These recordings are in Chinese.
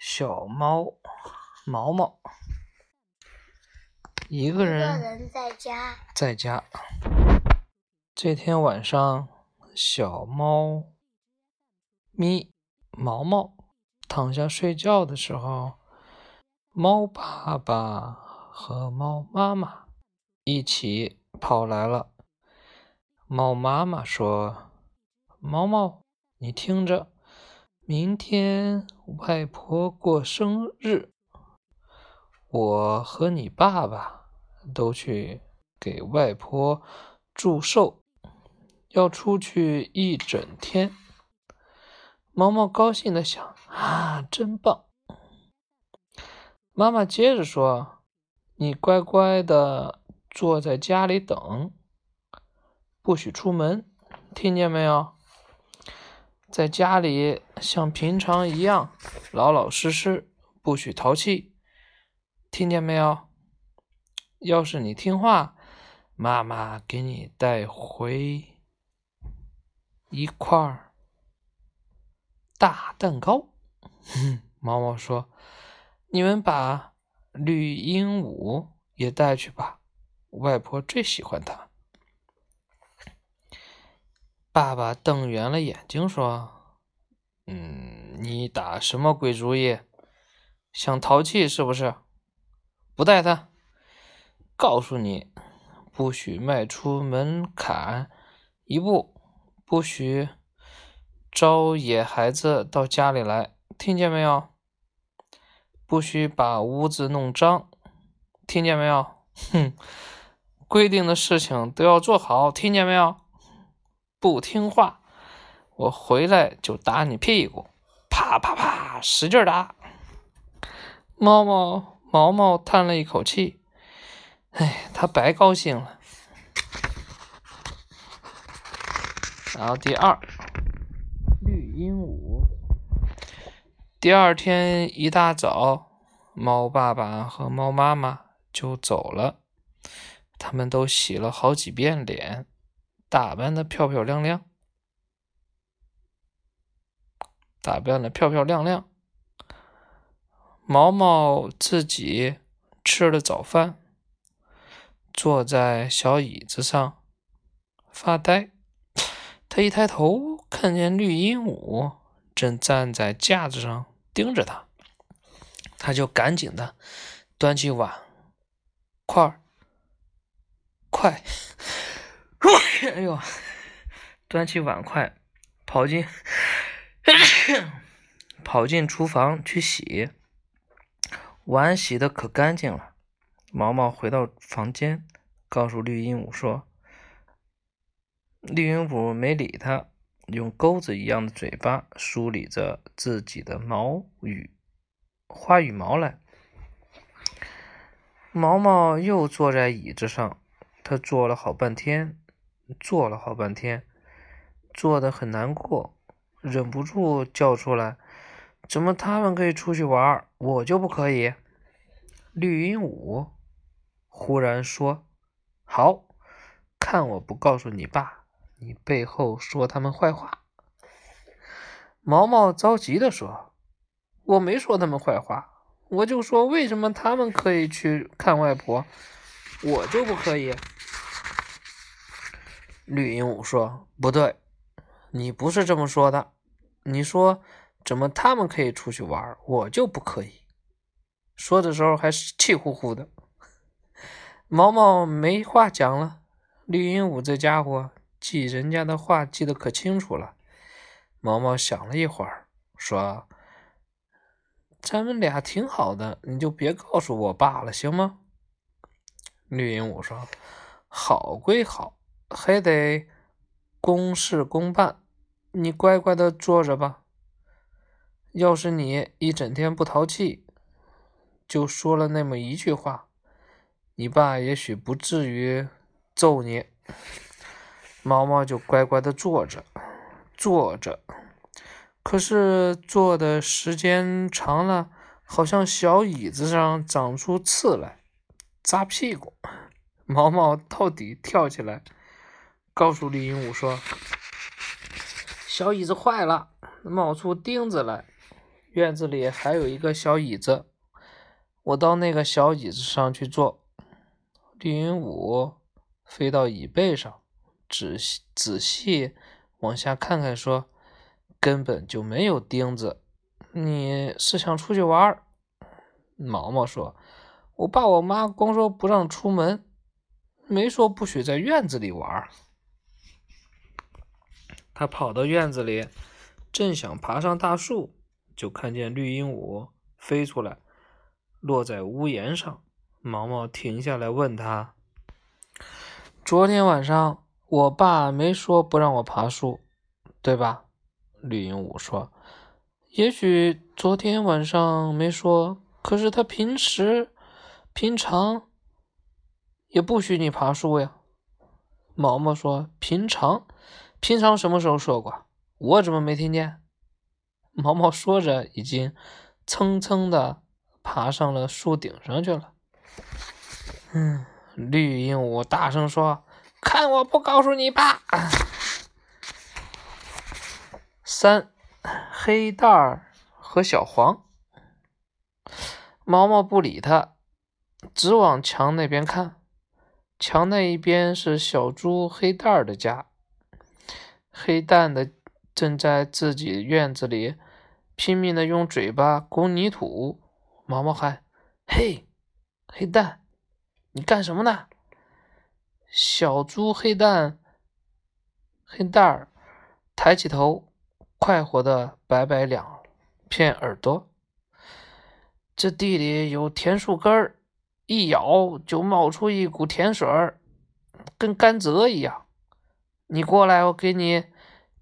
小猫毛毛一个人人在家，在家。这天晚上，小猫咪毛毛躺下睡觉的时候，猫爸爸和猫妈妈一起跑来了。猫妈妈说：“毛毛，你听着，明天外婆过生日，我和你爸爸都去给外婆祝寿，要出去一整天。”毛毛高兴的想：“啊，真棒！”妈妈接着说：“你乖乖的坐在家里等。”不许出门，听见没有？在家里像平常一样老老实实，不许淘气，听见没有？要是你听话，妈妈给你带回一块大蛋糕。毛毛说：“你们把绿鹦鹉也带去吧，外婆最喜欢它。”爸爸瞪圆了眼睛说：“嗯，你打什么鬼主意？想淘气是不是？不带他。告诉你，不许迈出门槛一步，不许招野孩子到家里来，听见没有？不许把屋子弄脏，听见没有？哼，规定的事情都要做好，听见没有？”不听话，我回来就打你屁股，啪啪啪，使劲打。猫猫毛毛叹了一口气，哎，他白高兴了。然后第二，绿鹦鹉。第二天一大早，猫爸爸和猫妈妈就走了，他们都洗了好几遍脸。打扮的漂漂亮亮，打扮的漂漂亮亮。毛毛自己吃了早饭，坐在小椅子上发呆。他一抬头，看见绿鹦鹉正站在架子上盯着他，他就赶紧的端起碗，快，快。哎呦！端起碗筷，跑进跑进厨房去洗碗，洗的可干净了。毛毛回到房间，告诉绿鹦鹉说：“绿鹦鹉没理他，用钩子一样的嘴巴梳理着自己的毛羽花羽毛来。”毛毛又坐在椅子上，他坐了好半天。坐了好半天，坐得很难过，忍不住叫出来：“怎么他们可以出去玩，我就不可以？”绿鹦鹉忽然说：“好，看我不告诉你爸，你背后说他们坏话。”毛毛着急地说：“我没说他们坏话，我就说为什么他们可以去看外婆，我就不可以。”绿鹦鹉说：“不对，你不是这么说的。你说怎么他们可以出去玩，我就不可以？”说的时候还是气呼呼的。毛毛没话讲了。绿鹦鹉这家伙记人家的话记得可清楚了。毛毛想了一会儿，说：“咱们俩挺好的，你就别告诉我爸了，行吗？”绿鹦鹉说：“好归好。”还得公事公办，你乖乖的坐着吧。要是你一整天不淘气，就说了那么一句话，你爸也许不至于揍你。毛毛就乖乖的坐着，坐着。可是坐的时间长了，好像小椅子上长出刺来，扎屁股。毛毛到底跳起来。告诉绿鹦鹉说：“小椅子坏了，冒出钉子来。院子里还有一个小椅子，我到那个小椅子上去坐。绿鹦鹉飞到椅背上，仔细仔细往下看看，说：“根本就没有钉子，你是想出去玩？”毛毛说：“我爸我妈光说不让出门，没说不许在院子里玩。”他跑到院子里，正想爬上大树，就看见绿鹦鹉飞出来，落在屋檐上。毛毛停下来问他：“昨天晚上我爸没说不让我爬树，对吧？”绿鹦鹉说：“也许昨天晚上没说，可是他平时、平常也不许你爬树呀。”毛毛说：“平常，平常什么时候说过？我怎么没听见？” 毛毛说着，已经蹭蹭的爬上了树顶上去了。嗯，绿鹦鹉大声说：“看我不告诉你爸！” 三，黑蛋儿和小黄。毛毛不理他，只往墙那边看。墙那一边是小猪黑蛋儿的家。黑蛋的正在自己院子里拼命的用嘴巴拱泥土。毛毛喊：“嘿！”黑蛋，你干什么呢？小猪黑蛋，黑蛋儿抬起头，快活的摆摆两片耳朵。这地里有甜树根儿，一咬就冒出一股甜水儿，跟甘蔗一样。你过来，我给你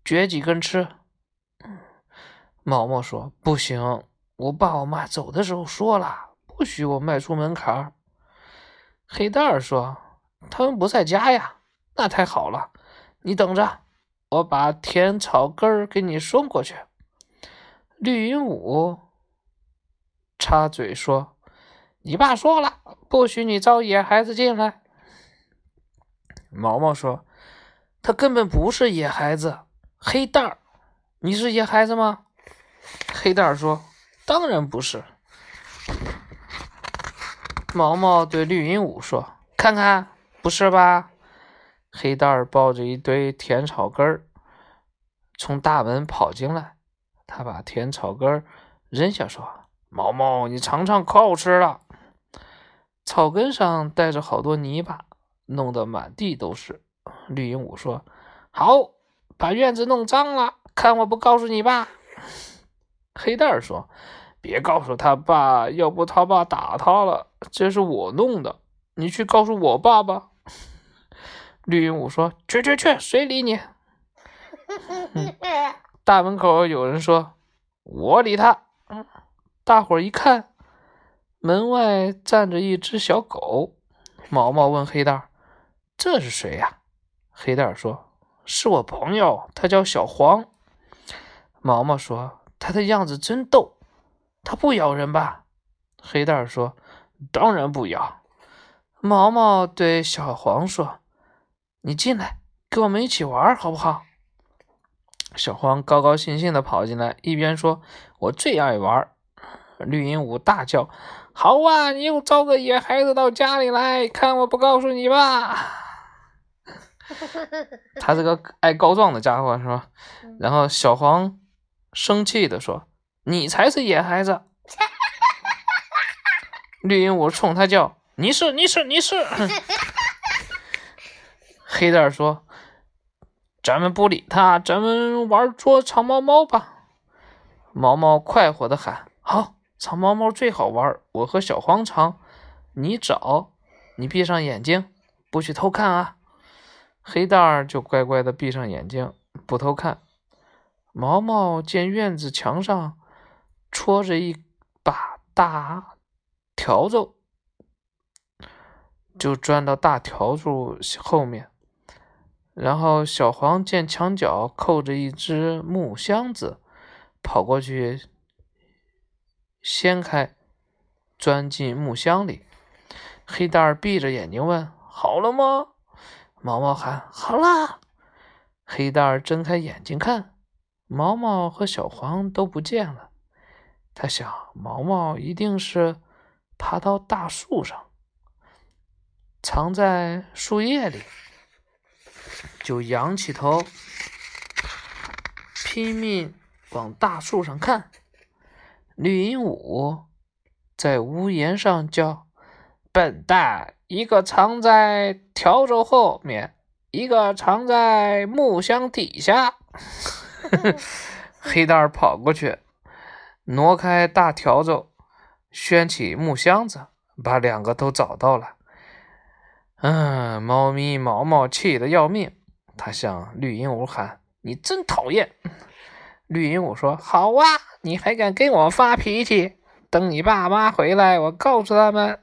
掘几根吃。毛毛说：“不行，我爸我妈走的时候说了。”不许我迈出门槛。黑蛋儿说：“他们不在家呀。”那太好了，你等着，我把甜草根儿给你送过去。绿鹦鹉插嘴说：“你爸说了，不许你招野孩子进来。”毛毛说：“他根本不是野孩子。”黑蛋儿，你是野孩子吗？黑蛋儿说：“当然不是。”毛毛对绿鹦鹉说：“看看，不是吧？”黑蛋儿抱着一堆甜草根儿从大门跑进来，他把甜草根儿扔下，说：“毛毛，你尝尝，可好吃了。”草根上带着好多泥巴，弄得满地都是。绿鹦鹉说：“好，把院子弄脏了，看我不告诉你爸。”黑蛋儿说。别告诉他爸，要不他爸打他了。这是我弄的，你去告诉我爸吧。绿鹦鹉说：“去去去，谁理你？”大门口有人说：“我理他。”大伙儿一看，门外站着一只小狗。毛毛问黑蛋：“这是谁呀？”黑蛋说：“是我朋友，他叫小黄。”毛毛说：“他的样子真逗。”他不咬人吧？黑蛋说：“当然不咬。”毛毛对小黄说：“你进来，跟我们一起玩，好不好？”小黄高高兴兴地跑进来，一边说：“我最爱玩。”绿鹦鹉大叫：“好啊！你又招个野孩子到家里来，看我不告诉你吧！” 他是个爱告状的家伙是吧？然后小黄生气的说。你才是野孩子！绿鹦鹉冲他叫：“你是，你是，你是！” 黑蛋说：“咱们不理他，咱们玩捉藏猫猫吧。”毛毛快活的喊：“好，藏猫猫最好玩！我和小黄藏，你找，你闭上眼睛，不许偷看啊！”黑蛋儿就乖乖的闭上眼睛，不偷看。毛毛见院子墙上。戳着一把大笤帚，就钻到大笤帚后面。然后小黄见墙角扣着一只木箱子，跑过去掀开，钻进木箱里。黑蛋儿闭着眼睛问：“好了吗？”毛毛喊：“好了。”黑蛋儿睁开眼睛看，毛毛和小黄都不见了。他想，毛毛一定是爬到大树上，藏在树叶里，就仰起头，拼命往大树上看。绿鹦鹉在屋檐上叫：“笨蛋！一个藏在笤帚后面，一个藏在木箱底下。”黑蛋儿跑过去。挪开大笤帚，掀起木箱子，把两个都找到了。嗯，猫咪毛毛气得要命，他向绿鹦鹉喊：“你真讨厌！” 绿鹦鹉说：“好啊，你还敢跟我发脾气？等你爸妈回来，我告诉他们，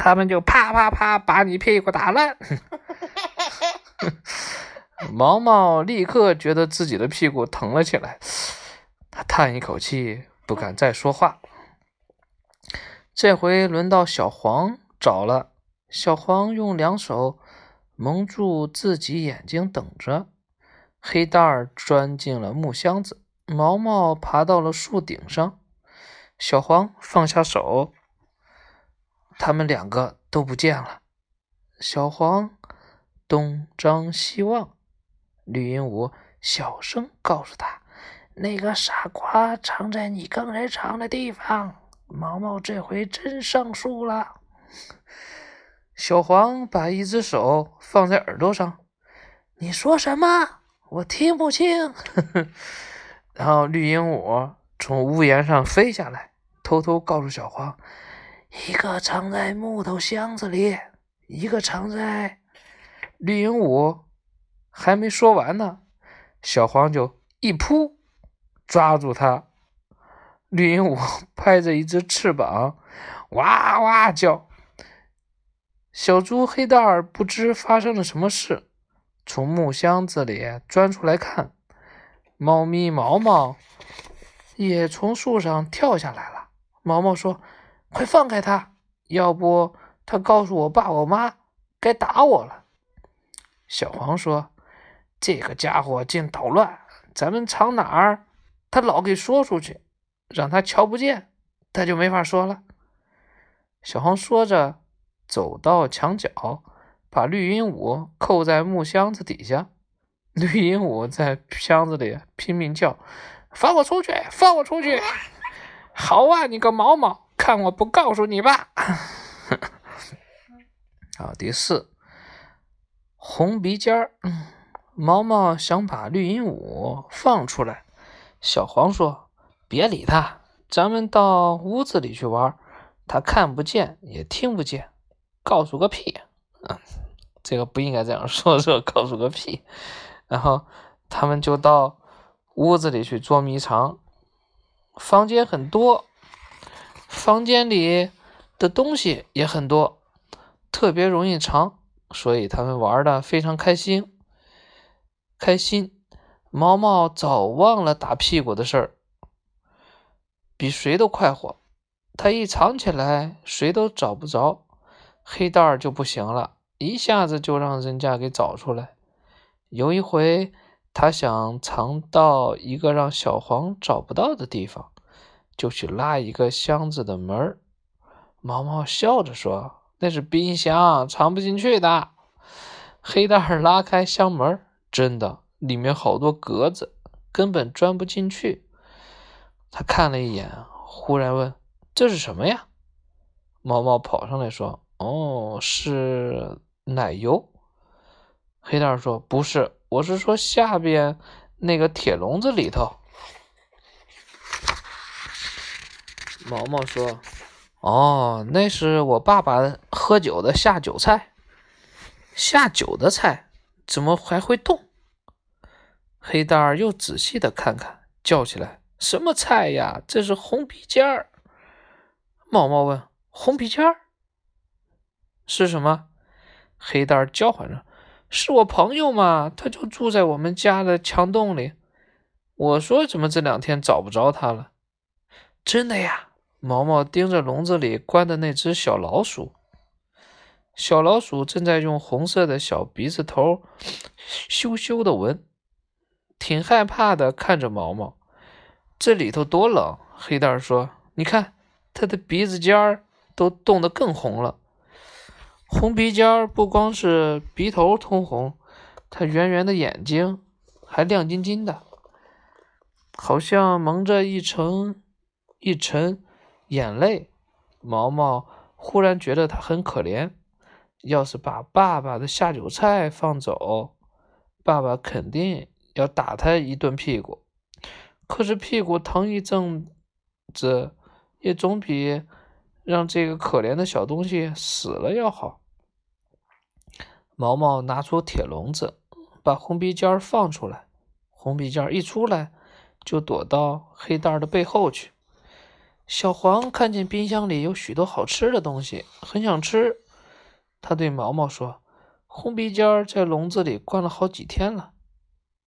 他们就啪啪啪把你屁股打烂。”毛毛立刻觉得自己的屁股疼了起来，他叹一口气。不敢再说话。这回轮到小黄找了。小黄用两手蒙住自己眼睛，等着。黑蛋儿钻进了木箱子，毛毛爬到了树顶上。小黄放下手，他们两个都不见了。小黄东张西望，绿鹦鹉小声告诉他。那个傻瓜藏在你刚才藏的地方。毛毛这回真上树了。小黄把一只手放在耳朵上，你说什么？我听不清。然后绿鹦鹉从屋檐上飞下来，偷偷告诉小黄：一个藏在木头箱子里，一个藏在……绿鹦鹉还没说完呢，小黄就一扑。抓住它！绿鹦鹉 拍着一只翅膀，哇哇叫。小猪黑蛋儿不知发生了什么事，从木箱子里钻出来看。猫咪毛毛也从树上跳下来了。毛毛说：“快放开他，要不他告诉我爸我妈，该打我了。”小黄说：“这个家伙净捣乱，咱们藏哪儿？”他老给说出去，让他瞧不见，他就没法说了。小黄说着，走到墙角，把绿鹦鹉扣在木箱子底下。绿鹦鹉在箱子里拼命叫：“放我出去！放我出去！”好啊，你个毛毛，看我不告诉你吧！好，第四，红鼻尖儿。毛毛想把绿鹦鹉放出来。小黄说：“别理他，咱们到屋子里去玩。他看不见，也听不见，告诉个屁！嗯，这个不应该这样说，说告诉个屁。然后他们就到屋子里去捉迷藏。房间很多，房间里的东西也很多，特别容易藏，所以他们玩的非常开心，开心。”毛毛早忘了打屁股的事儿，比谁都快活。他一藏起来，谁都找不着。黑蛋儿就不行了，一下子就让人家给找出来。有一回，他想藏到一个让小黄找不到的地方，就去拉一个箱子的门儿。毛毛笑着说：“那是冰箱，藏不进去的。”黑蛋儿拉开箱门，真的。里面好多格子，根本钻不进去。他看了一眼，忽然问：“这是什么呀？”毛毛跑上来说：“哦，是奶油。”黑蛋儿说：“不是，我是说下边那个铁笼子里头。”毛毛说：“哦，那是我爸爸喝酒的下酒菜。下酒的菜怎么还会动？”黑蛋儿又仔细的看看，叫起来：“什么菜呀？这是红皮尖儿。”毛毛问：“红皮尖儿是什么？”黑蛋儿叫唤着：“是我朋友嘛，他就住在我们家的墙洞里。我说怎么这两天找不着他了？”真的呀！毛毛盯着笼子里关的那只小老鼠，小老鼠正在用红色的小鼻子头羞羞的闻。挺害怕的，看着毛毛，这里头多冷。黑蛋说：“你看，它的鼻子尖儿都冻得更红了。红鼻尖儿不光是鼻头通红，它圆圆的眼睛还亮晶晶的，好像蒙着一层一层眼泪。毛毛忽然觉得他很可怜，要是把爸爸的下酒菜放走，爸爸肯定要打他一顿屁股。可是屁股疼一阵子，也总比让这个可怜的小东西死了要好。毛毛拿出铁笼子，把红鼻尖放出来。红鼻尖一出来，就躲到黑蛋儿的背后去。小黄看见冰箱里有许多好吃的东西，很想吃。他对毛毛说：“红鼻尖在笼子里关了好几天了，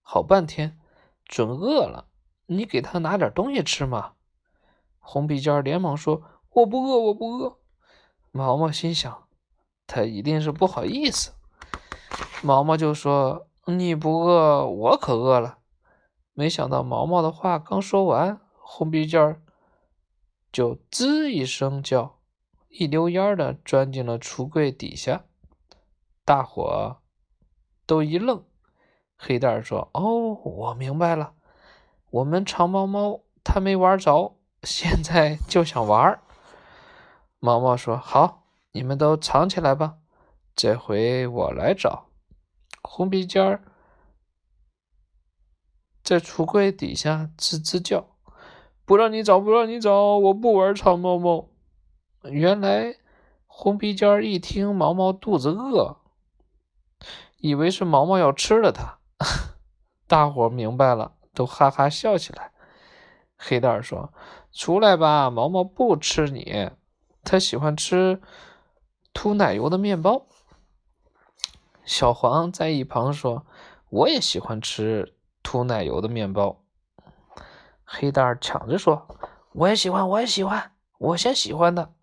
好半天，准饿了。”你给他拿点东西吃嘛！红鼻尖连忙说：“我不饿，我不饿。”毛毛心想，他一定是不好意思。毛毛就说：“你不饿，我可饿了。”没想到毛毛的话刚说完，红鼻尖就吱一声叫，一溜烟儿的钻进了橱柜底下。大伙都一愣。黑蛋说：“哦，我明白了。”我们长毛猫它没玩着，现在 就想玩。毛毛说：“好，你们都藏起来吧，这回我来找。”红鼻尖儿在橱柜底下吱吱叫：“不让你找，不让你找，我不玩长毛猫。”原来红鼻尖一听毛毛肚子饿，以为是毛毛要吃了它。大伙明白了。都哈哈笑起来。黑蛋说：“出来吧，毛毛不吃你，他喜欢吃涂奶油的面包。”小黄在一旁说：“我也喜欢吃涂奶油的面包。”黑蛋儿抢着说：“我也喜欢，我也喜欢，我先喜欢的。”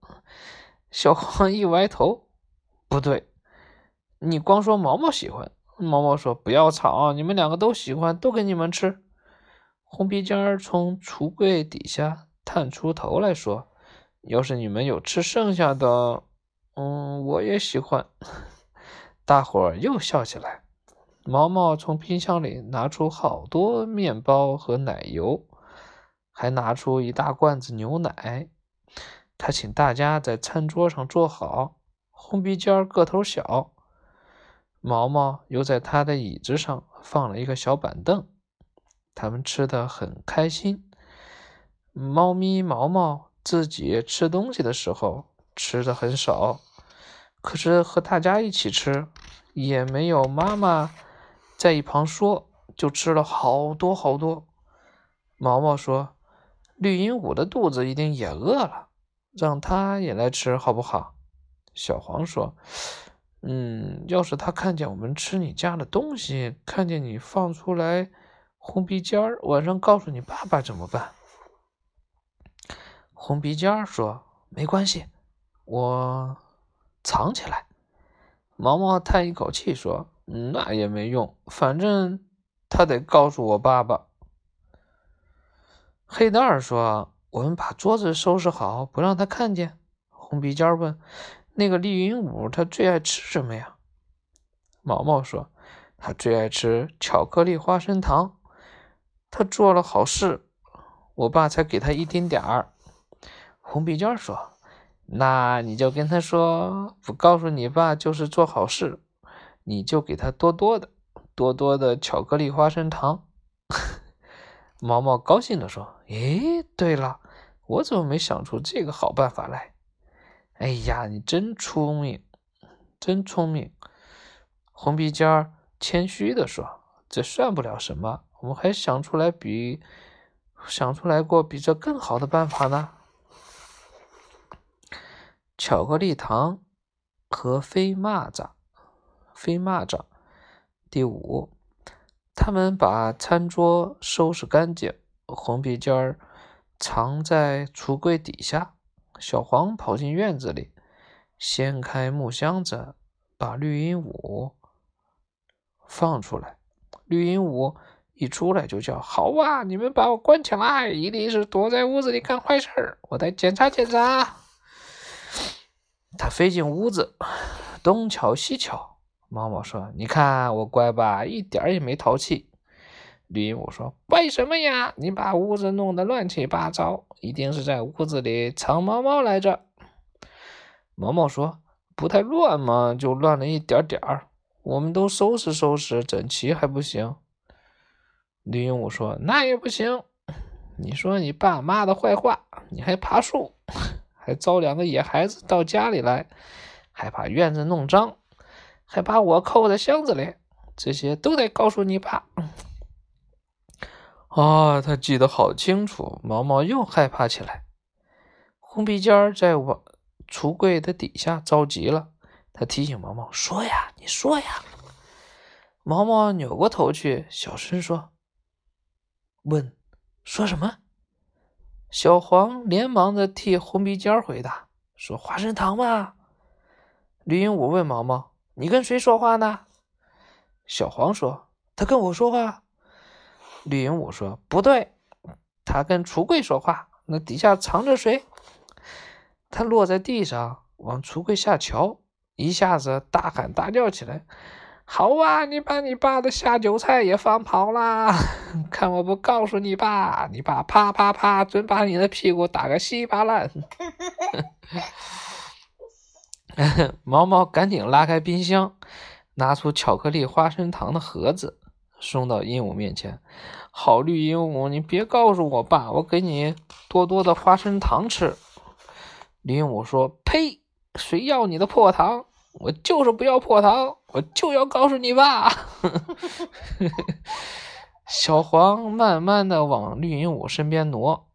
小黄一歪头：“不对，你光说毛毛喜欢。”毛毛说：“不要吵，你们两个都喜欢，都给你们吃。”红鼻尖儿从橱柜底下探出头来说：“要是你们有吃剩下的，嗯，我也喜欢。”大伙儿又笑起来。毛毛从冰箱里拿出好多面包和奶油，还拿出一大罐子牛奶。他请大家在餐桌上坐好。红鼻尖个头小，毛毛又在他的椅子上放了一个小板凳。他们吃的很开心。猫咪毛毛自己吃东西的时候吃的很少，可是和大家一起吃，也没有妈妈在一旁说，就吃了好多好多。毛毛说：“绿鹦鹉的肚子一定也饿了，让它也来吃好不好？”小黄说：“嗯，要是它看见我们吃你家的东西，看见你放出来。”红鼻尖儿晚上告诉你爸爸怎么办？红鼻尖儿说：“没关系，我藏起来。”毛毛叹一口气说：“那也没用，反正他得告诉我爸爸。”黑蛋儿说：“我们把桌子收拾好，不让他看见。”红鼻尖问：“那个绿鹦鹉它最爱吃什么呀？”毛毛说：“它最爱吃巧克力花生糖。”他做了好事，我爸才给他一丁点儿。红鼻尖说：“那你就跟他说，不告诉你爸就是做好事，你就给他多多的、多多的巧克力花生糖。”毛毛高兴地说：“诶，对了，我怎么没想出这个好办法来？哎呀，你真聪明，真聪明！”红鼻尖儿谦虚地说：“这算不了什么。”我们还想出来比想出来过比这更好的办法呢。巧克力糖和飞蚂蚱，飞蚂蚱。第五，他们把餐桌收拾干净，红鼻尖儿藏在橱柜底下，小黄跑进院子里，掀开木箱子，把绿鹦鹉放出来。绿鹦鹉。一出来就叫：“好啊，你们把我关起来，一定是躲在屋子里干坏事，我得检查检查。”他飞进屋子，东瞧西瞧。毛毛说：“你看我乖吧，一点儿也没淘气。”绿鹦鹉说：“为什么呀？你把屋子弄得乱七八糟，一定是在屋子里藏猫猫来着。”毛毛说：“不太乱嘛，就乱了一点点儿。我们都收拾收拾，整齐还不行。”绿鹦鹉说：“那也不行。你说你爸妈的坏话，你还爬树，还招两个野孩子到家里来，还把院子弄脏。”还把我扣在箱子里，这些都得告诉你爸。啊，他记得好清楚。毛毛又害怕起来。红鼻尖儿在我橱柜的底下着急了，他提醒毛毛：“说呀，你说呀。”毛毛扭过头去，小声说：“问，说什么？”小黄连忙的替红鼻尖儿回答：“说花生糖嘛。”绿鹦鹉问毛毛。你跟谁说话呢？小黄说：“他跟我说话。”绿鹦鹉说：“不对，他跟橱柜说话。那底下藏着谁？”他落在地上，往橱柜下瞧，一下子大喊大叫起来：“好啊！你把你爸的下酒菜也放跑啦！看我不告诉你爸！你爸啪啪啪，准把你的屁股打个稀巴烂！” 毛毛赶紧拉开冰箱，拿出巧克力花生糖的盒子，送到鹦鹉面前。好绿鹦鹉，你别告诉我爸，我给你多多的花生糖吃。鹦鹉说：“呸！谁要你的破糖？我就是不要破糖，我就要告诉你爸。”小黄慢慢的往绿鹦鹉身边挪，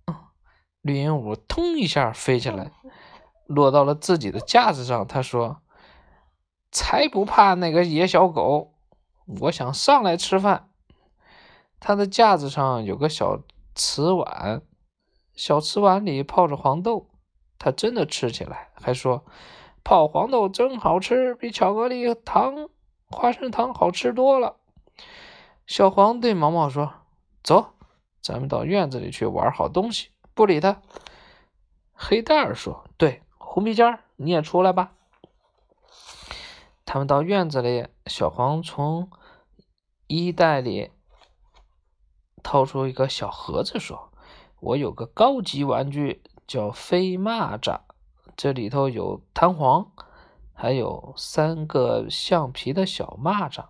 绿鹦鹉腾一下飞起来。落到了自己的架子上，他说：“才不怕那个野小狗！我想上来吃饭。”他的架子上有个小瓷碗，小瓷碗里泡着黄豆。他真的吃起来，还说：“泡黄豆真好吃，比巧克力糖、花生糖好吃多了。”小黄对毛毛说：“走，咱们到院子里去玩好东西。”不理他。黑蛋儿说：“。”红鼻尖儿，你也出来吧。他们到院子里，小黄从衣袋里掏出一个小盒子，说：“我有个高级玩具，叫飞蚂蚱，这里头有弹簧，还有三个橡皮的小蚂蚱。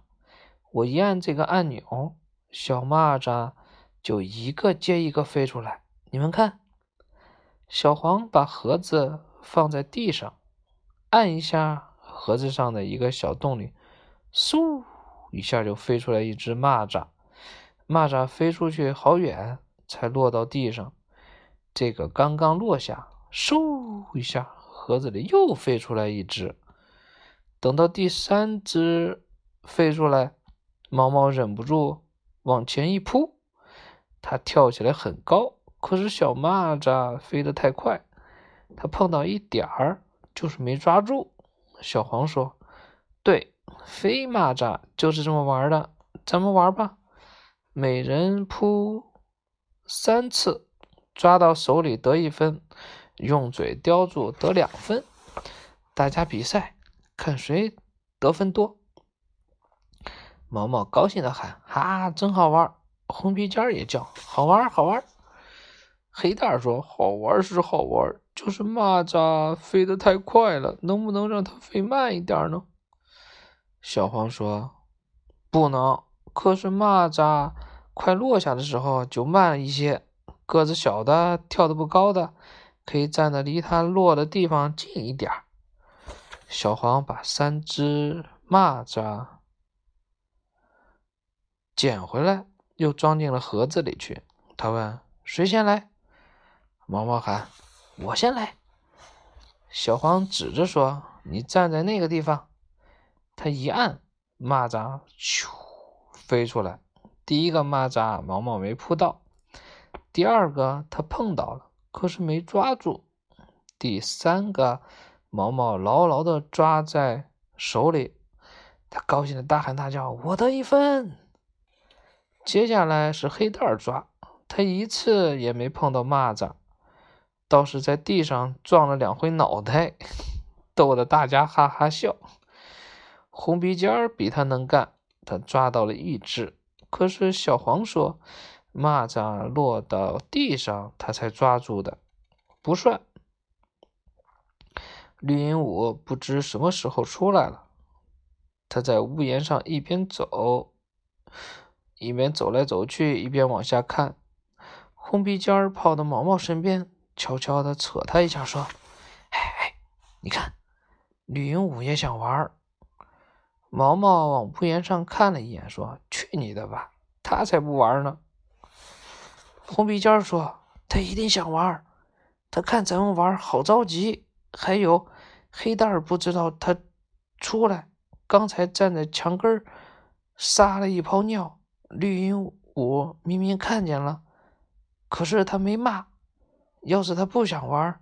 我一按这个按钮，小蚂蚱就一个接一个飞出来。你们看。”小黄把盒子。放在地上，按一下盒子上的一个小洞里，嗖一下就飞出来一只蚂蚱。蚂蚱飞出去好远，才落到地上。这个刚刚落下，嗖一下，盒子里又飞出来一只。等到第三只飞出来，毛毛忍不住往前一扑，它跳起来很高，可是小蚂蚱飞得太快。他碰到一点儿，就是没抓住。小黄说：“对，飞蚂蚱就是这么玩的，咱们玩吧。每人扑三次，抓到手里得一分，用嘴叼住得两分。大家比赛，看谁得分多。”毛毛高兴的喊：“哈，真好玩！”红鼻尖也叫：“好玩，好玩。”黑蛋说：“好玩是好玩。”就是蚂蚱飞得太快了，能不能让它飞慢一点呢？小黄说：“不能。可是蚂蚱快落下的时候就慢一些。个子小的、跳得不高的，可以站的离它落的地方近一点。”小黄把三只蚂蚱捡回来，又装进了盒子里去。他问：“谁先来？”毛毛喊。我先来，小黄指着说：“你站在那个地方。”他一按，蚂蚱咻飞出来。第一个蚂蚱毛毛没扑到，第二个他碰到了，可是没抓住。第三个毛毛牢牢的抓在手里，他高兴的大喊大叫：“我得一分！”接下来是黑蛋儿抓，他一次也没碰到蚂蚱，倒是在地上撞了两回脑袋，逗得大家哈哈笑。红鼻尖儿比他能干，他抓到了一只。可是小黄说，蚂蚱落到地上，他才抓住的，不算。绿鹦鹉不知什么时候出来了，他在屋檐上一边走，一边走来走去，一边往下看。红鼻尖儿跑到毛毛身边，悄悄地扯他一下，说：“哎哎，你看，绿鹦鹉也想玩。”毛毛往屋檐上看了一眼，说：“去你的吧，他才不玩呢。”红鼻尖说：“他一定想玩，他看咱们玩好着急。还有。”黑蛋儿不知道他出来，刚才站在墙根儿撒了一泡尿。绿鹦鹉明明看见了，可是他没骂。要是他不想玩，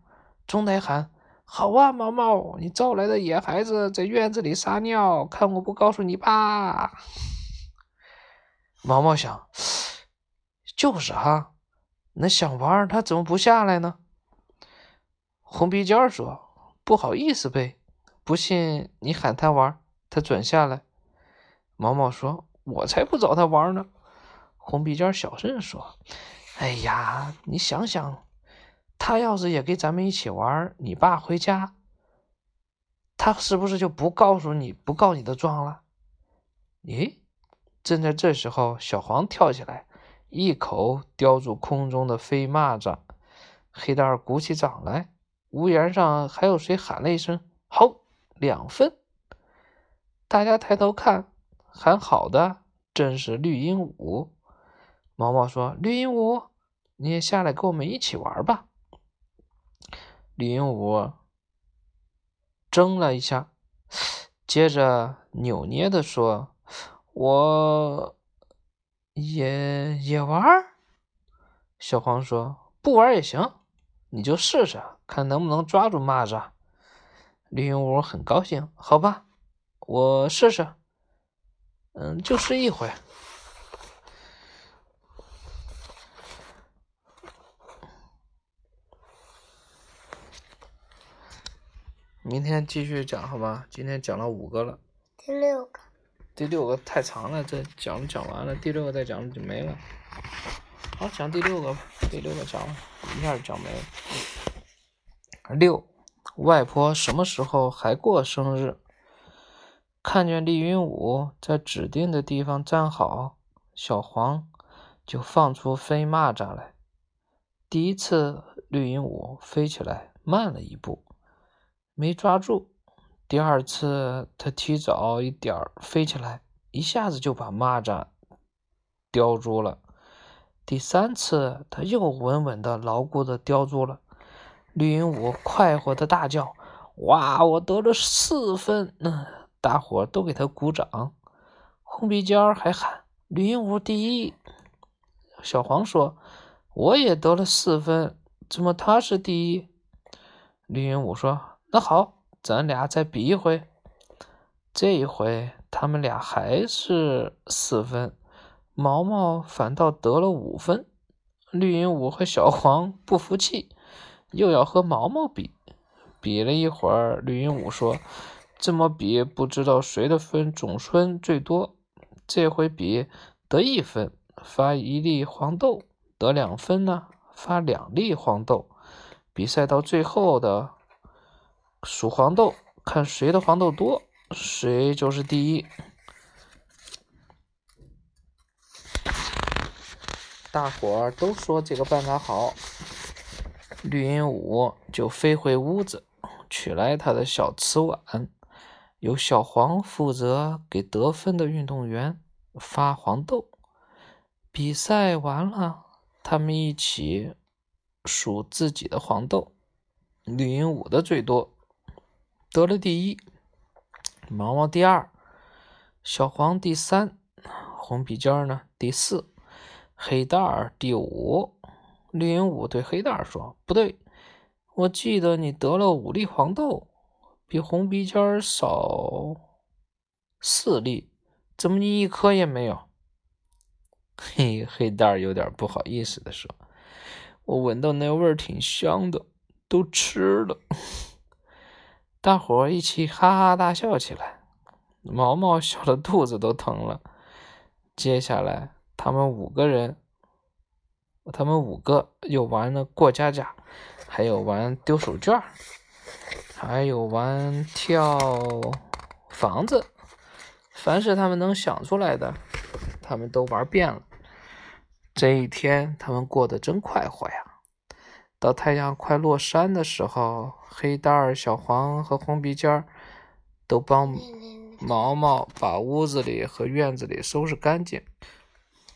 总得喊：“好啊，毛毛，你招来的野孩子在院子里撒尿，看我不告诉你爸！”毛毛想，就是哈，那想玩他怎么不下来呢？红鼻尖说。不好意思呗，不信你喊他玩，他准下来。毛毛说：“我才不找他玩呢。”红鼻尖小声说：“哎呀，你想想，他要是也跟咱们一起玩，你爸回家，他是不是就不告诉你不告你的状了？”咦，正在这时候，小黄跳起来，一口叼住空中的飞蚂蚱。黑蛋儿鼓起掌来。屋檐上还有谁喊了一声“好”，两分。大家抬头看，喊好的正是绿鹦鹉。毛毛说：“绿鹦鹉，你也下来跟我们一起玩吧。”李云武怔了一下，接着扭捏的说：“我也也玩。”小黄说：“不玩也行，你就试试。”看能不能抓住蚂蚱，李云武很高兴。好吧，我试试。嗯，就试一回。明天继续讲，好吧？今天讲了五个了。第六个。第六个太长了，这讲讲完了，第六个再讲就没了。好，讲第六个吧。第六个讲完，一下就讲没了。六，外婆什么时候还过生日？看见丽云舞在指定的地方站好，小黄就放出飞蚂蚱来。第一次，绿鹦鹉飞起来慢了一步，没抓住；第二次，他提早一点儿飞起来，一下子就把蚂蚱叼住了；第三次，他又稳稳的、牢固的叼住了。绿鹦鹉快活的大叫：“哇，我得了四分！”嗯，大伙都给他鼓掌。红鼻尖儿还喊：“绿鹦鹉第一！”小黄说：“我也得了四分，怎么他是第一？”绿鹦鹉说：“那好，咱俩再比一回。”这一回，他们俩还是四分，毛毛反倒得了五分。绿鹦鹉和小黄不服气。又要和毛毛比，比了一会儿，绿鹦鹉说：“这么比，不知道谁的分总分最多。这回比得一分发一粒黄豆，得两分呢发两粒黄豆。比赛到最后的数黄豆，看谁的黄豆多，谁就是第一。”大伙儿都说这个办法好。绿鹦鹉就飞回屋子，取来他的小瓷碗，由小黄负责给得分的运动员发黄豆。比赛完了，他们一起数自己的黄豆。绿鹦鹉的最多，得了第一；毛毛第二，小黄第三，红鼻尖呢第四，黑蛋儿第五。绿鹦鹉对黑蛋儿说：“不对，我记得你得了五粒黄豆，比红鼻尖儿少四粒，怎么你一颗也没有？” 嘿，黑蛋儿有点不好意思的说：“我闻到那味儿挺香的，都吃了。”大伙一起哈哈大笑起来，毛毛笑的肚子都疼了。接下来，他们五个人，他们五个又玩了过家家，还有玩丢手绢还有玩跳房子，凡是他们能想出来的，他们都玩遍了。这一天，他们过得真快活呀！到太阳快落山的时候，黑蛋儿、小黄和红鼻尖儿都帮毛毛把屋子里和院子里收拾干净，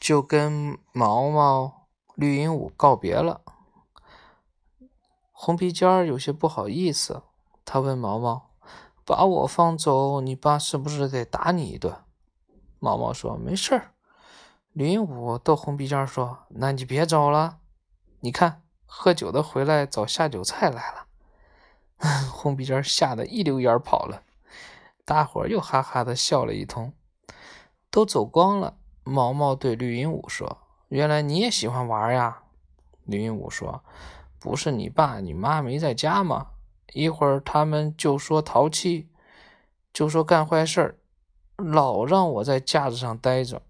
就跟毛毛、绿鹦鹉告别了。红鼻尖儿有些不好意思，他问毛毛：“把我放走，你爸是不是得打你一顿？”毛毛说：“没事儿。”绿鹦鹉逗红鼻尖儿说：“那你别走了，你看。”喝酒的回来找下酒菜来了，红鼻尖吓得一溜烟跑了，大伙儿又哈哈的笑了一通。都走光了，毛毛对绿鹦鹉说：“原来你也喜欢玩呀？”绿鹦鹉说：“不是你爸你妈没在家吗？一会儿他们就说淘气，就说干坏事儿，老让我在架子上待着。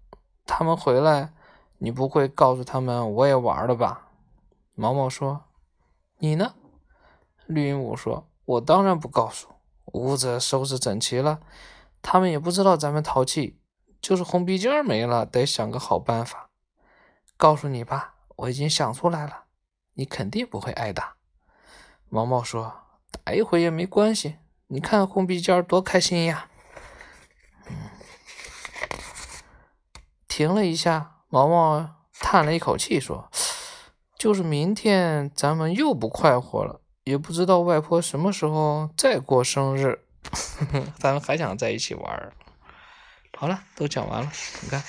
他们回来，你不会告诉他们我也玩了吧？”毛毛说：“你呢？”绿鹦鹉说：“我当然不告诉。屋子收拾整齐了，他们也不知道咱们淘气。就是红鼻尖没了，得想个好办法。告诉你吧，我已经想出来了，你肯定不会挨打。”毛毛说：“打一回也没关系，你看红鼻尖儿多开心呀！”停了一下，毛毛叹了一口气说。就是明天，咱们又不快活了，也不知道外婆什么时候再过生日，咱们还想在一起玩。好了，都讲完了，你看。